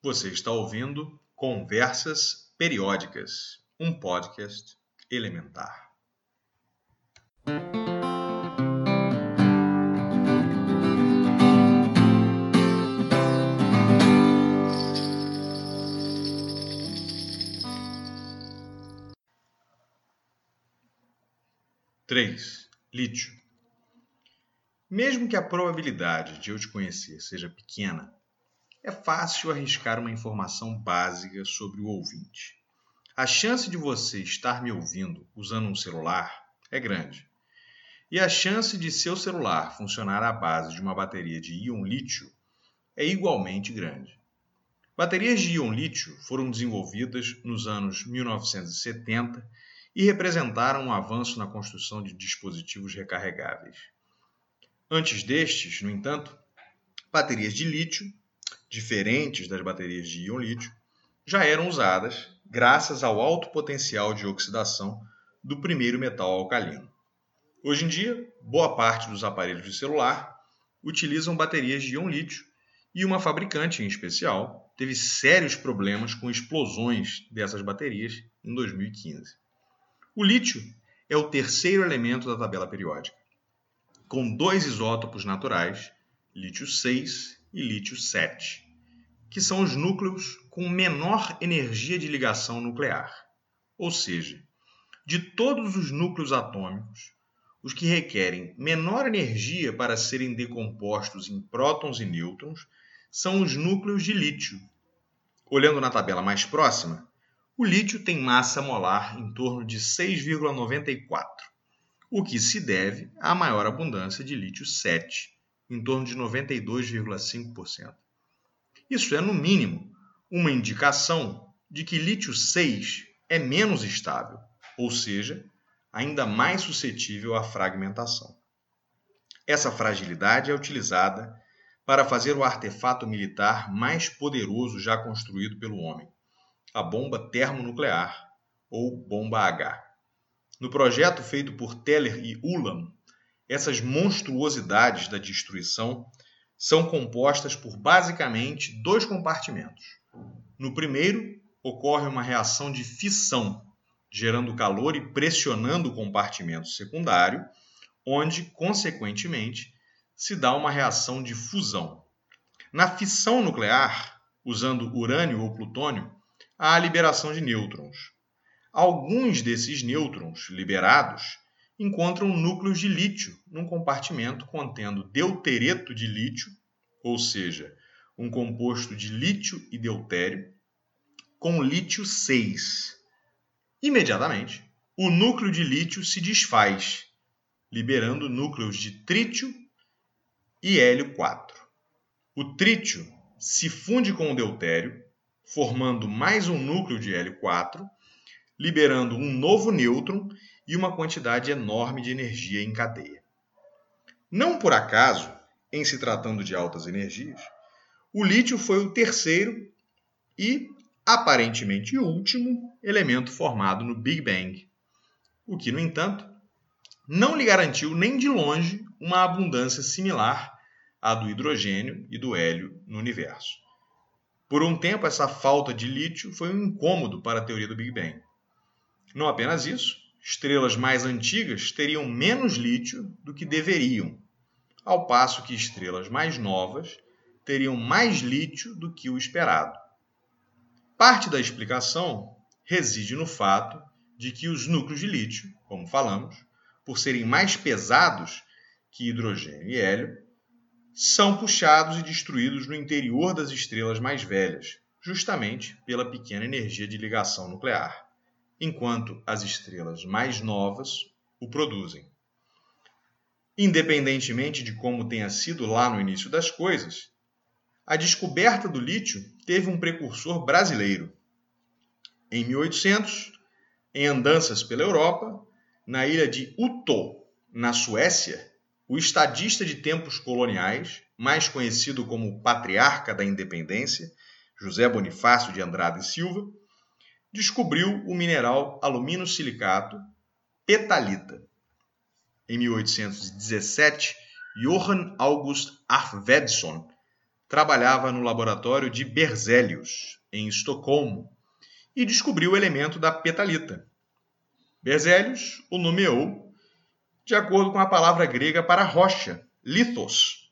Você está ouvindo Conversas Periódicas, um podcast elementar. Três. Lítio. Mesmo que a probabilidade de eu te conhecer seja pequena, é fácil arriscar uma informação básica sobre o ouvinte. A chance de você estar me ouvindo usando um celular é grande. E a chance de seu celular funcionar à base de uma bateria de íon lítio é igualmente grande. Baterias de íon lítio foram desenvolvidas nos anos 1970 e representaram um avanço na construção de dispositivos recarregáveis. Antes destes, no entanto, baterias de lítio diferentes das baterias de íon lítio, já eram usadas graças ao alto potencial de oxidação do primeiro metal alcalino. Hoje em dia, boa parte dos aparelhos de celular utilizam baterias de íon lítio e uma fabricante em especial teve sérios problemas com explosões dessas baterias em 2015. O lítio é o terceiro elemento da tabela periódica, com dois isótopos naturais, lítio 6 e lítio 7, que são os núcleos com menor energia de ligação nuclear. Ou seja, de todos os núcleos atômicos, os que requerem menor energia para serem decompostos em prótons e nêutrons são os núcleos de lítio. Olhando na tabela mais próxima, o lítio tem massa molar em torno de 6,94, o que se deve à maior abundância de lítio 7, em torno de 92,5%. Isso é, no mínimo, uma indicação de que lítio 6 é menos estável, ou seja, ainda mais suscetível à fragmentação. Essa fragilidade é utilizada para fazer o artefato militar mais poderoso já construído pelo homem, a bomba termonuclear, ou bomba H. No projeto feito por Teller e Ulam, essas monstruosidades da destruição são compostas por basicamente dois compartimentos. No primeiro, ocorre uma reação de fissão, gerando calor e pressionando o compartimento secundário, onde, consequentemente, se dá uma reação de fusão. Na fissão nuclear, usando urânio ou plutônio, há a liberação de nêutrons. Alguns desses nêutrons liberados encontram núcleos de lítio num compartimento contendo deutereto de lítio, ou seja, um composto de lítio e deutério, com lítio 6. Imediatamente, o núcleo de lítio se desfaz, liberando núcleos de trítio e hélio 4. O trítio se funde com o deutério, formando mais um núcleo de hélio 4, liberando um novo nêutron e uma quantidade enorme de energia em cadeia. Não por acaso, em se tratando de altas energias, o lítio foi o terceiro e aparentemente último elemento formado no Big Bang, o que, no entanto, não lhe garantiu nem de longe uma abundância similar à do hidrogênio e do hélio no universo. Por um tempo, essa falta de lítio foi um incômodo para a teoria do Big Bang. Não apenas isso, estrelas mais antigas teriam menos lítio do que deveriam, ao passo que estrelas mais novas teriam mais lítio do que o esperado. Parte da explicação reside no fato de que os núcleos de lítio, como falamos, por serem mais pesados que hidrogênio e hélio, são puxados e destruídos no interior das estrelas mais velhas, justamente pela pequena energia de ligação nuclear enquanto as estrelas mais novas o produzem. Independentemente de como tenha sido lá no início das coisas, a descoberta do lítio teve um precursor brasileiro. Em 1800, em andanças pela Europa, na ilha de Utö, na Suécia, o estadista de tempos coloniais, mais conhecido como Patriarca da Independência, José Bonifácio de Andrade Silva, descobriu o mineral alumínio silicato petalita. Em 1817, Johann August Arfvedson trabalhava no laboratório de Berzelius, em Estocolmo, e descobriu o elemento da petalita. Berzelius o nomeou de acordo com a palavra grega para rocha, lithos,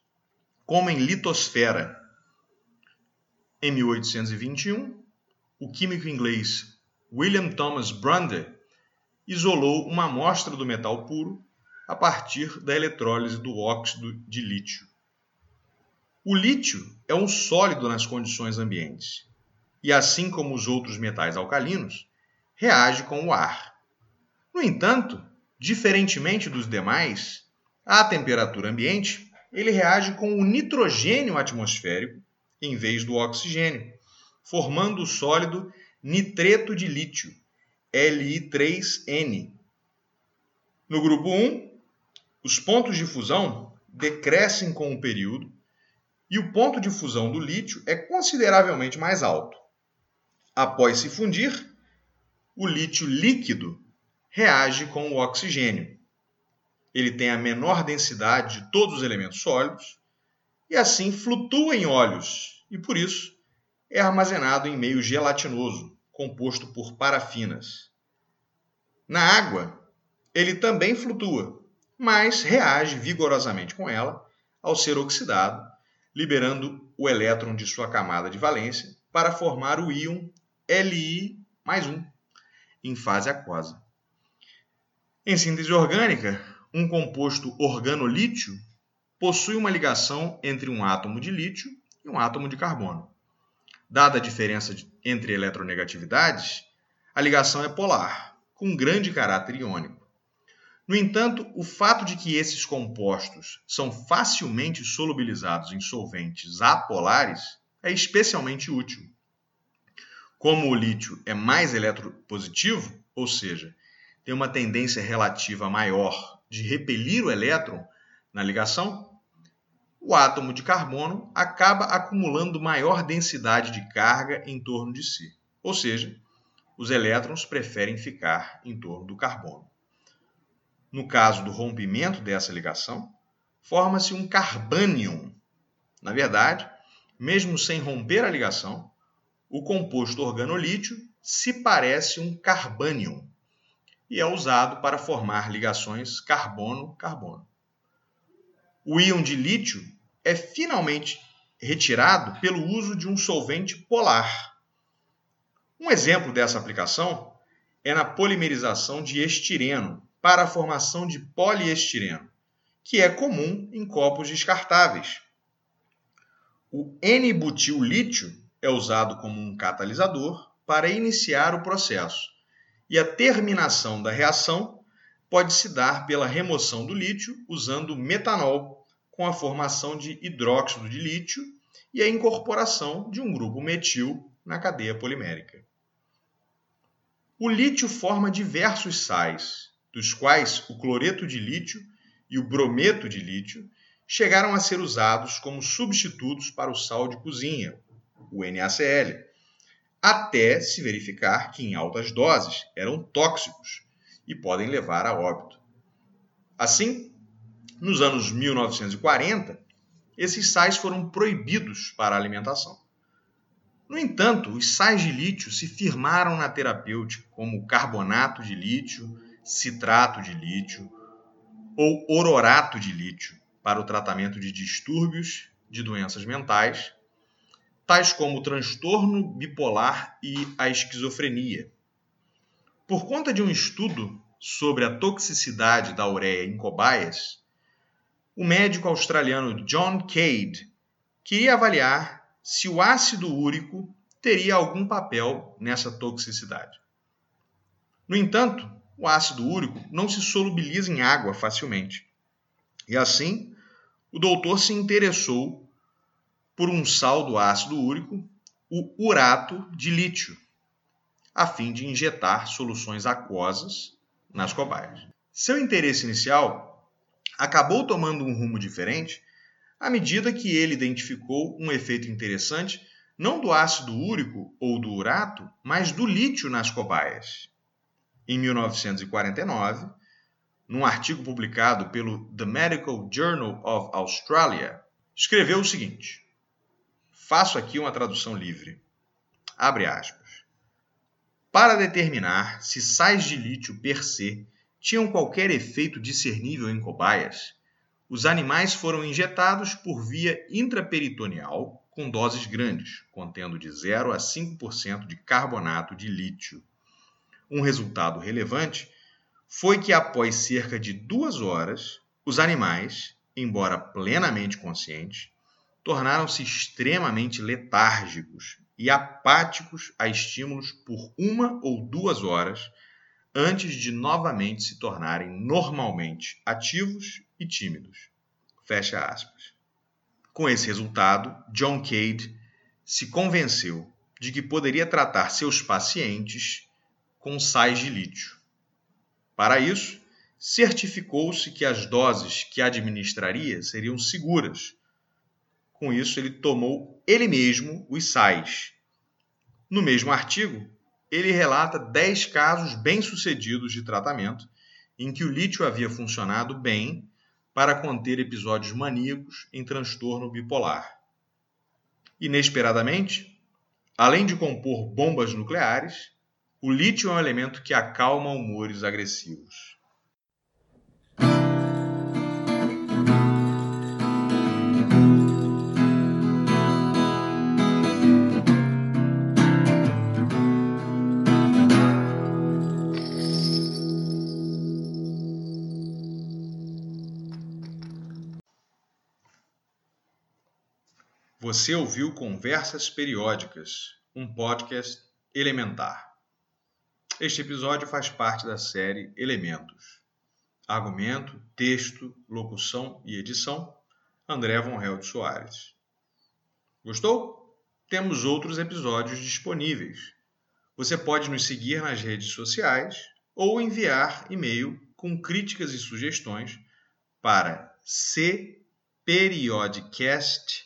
como em litosfera. Em 1821, o químico inglês William Thomas Brunder isolou uma amostra do metal puro a partir da eletrólise do óxido de lítio. O lítio é um sólido nas condições ambientes e, assim como os outros metais alcalinos, reage com o ar. No entanto, diferentemente dos demais, à temperatura ambiente, ele reage com o nitrogênio atmosférico em vez do oxigênio, formando o sólido nitreto de lítio, Li3N. No grupo 1, os pontos de fusão decrescem com o período e o ponto de fusão do lítio é consideravelmente mais alto. Após se fundir, o lítio líquido reage com o oxigênio. Ele tem a menor densidade de todos os elementos sólidos e assim flutua em óleos e por isso é armazenado em meio gelatinoso, composto por parafinas. Na água, ele também flutua, mas reage vigorosamente com ela ao ser oxidado, liberando o elétron de sua camada de valência para formar o íon Li mais em fase aquosa. Em síntese orgânica, um composto organolítio possui uma ligação entre um átomo de lítio e um átomo de carbono. Dada a diferença entre eletronegatividades, a ligação é polar, com grande caráter iônico. No entanto, o fato de que esses compostos são facilmente solubilizados em solventes apolares é especialmente útil. Como o lítio é mais eletropositivo, ou seja, tem uma tendência relativa maior de repelir o elétron na ligação, o átomo de carbono acaba acumulando maior densidade de carga em torno de si. Ou seja, os elétrons preferem ficar em torno do carbono. No caso do rompimento dessa ligação, forma-se um carbânion. Na verdade, mesmo sem romper a ligação, o composto organolítio se parece um carbânion e é usado para formar ligações carbono-carbono. O íon de lítio é finalmente retirado pelo uso de um solvente polar. Um exemplo dessa aplicação é na polimerização de estireno, para a formação de poliestireno, que é comum em copos descartáveis. O N-butil-lítio é usado como um catalisador para iniciar o processo, e a terminação da reação pode se dar pela remoção do lítio usando metanol, com a formação de hidróxido de lítio e a incorporação de um grupo metil na cadeia polimérica. O lítio forma diversos sais, dos quais o cloreto de lítio e o brometo de lítio chegaram a ser usados como substitutos para o sal de cozinha, o NaCl, até se verificar que em altas doses eram tóxicos e podem levar a óbito. Assim, nos anos 1940, esses sais foram proibidos para a alimentação. No entanto, os sais de lítio se firmaram na terapêutica como carbonato de lítio, citrato de lítio ou ororato de lítio para o tratamento de distúrbios de doenças mentais, tais como o transtorno bipolar e a esquizofrenia. Por conta de um estudo sobre a toxicidade da ureia em cobaias, o médico australiano John Cade queria avaliar se o ácido úrico teria algum papel nessa toxicidade. No entanto, o ácido úrico não se solubiliza em água facilmente. E assim, o doutor se interessou por um sal do ácido úrico, o urato de lítio, a fim de injetar soluções aquosas nas cobaias. Seu interesse inicial acabou tomando um rumo diferente à medida que ele identificou um efeito interessante não do ácido úrico ou do urato, mas do lítio nas cobaias em 1949, num artigo publicado pelo The Medical Journal of Australia, escreveu o seguinte: faço aqui uma tradução livre. Abre aspas. Para determinar se sais de lítio per se tinham qualquer efeito discernível em cobaias, os animais foram injetados por via intraperitoneal com doses grandes, contendo de 0 a 5% de carbonato de lítio. Um resultado relevante foi que, após cerca de duas horas, os animais, embora plenamente conscientes, tornaram-se extremamente letárgicos e apáticos a estímulos por uma ou duas horas antes de novamente se tornarem normalmente ativos e tímidos. Fecha aspas. Com esse resultado, John Cade se convenceu de que poderia tratar seus pacientes com sais de lítio. Para isso, certificou-se que as doses que administraria seriam seguras. Com isso, ele tomou ele mesmo os sais. No mesmo artigo, ele relata 10 casos bem-sucedidos de tratamento em que o lítio havia funcionado bem para conter episódios maníacos em transtorno bipolar. Inesperadamente, além de compor bombas nucleares, o lítio é um elemento que acalma humores agressivos. Você ouviu Conversas Periódicas, um podcast elementar. Este episódio faz parte da série Elementos. Argumento, texto, locução e edição, André Von Held Soares. Gostou? Temos outros episódios disponíveis. Você pode nos seguir nas redes sociais ou enviar e-mail com críticas e sugestões para cperiodcast.com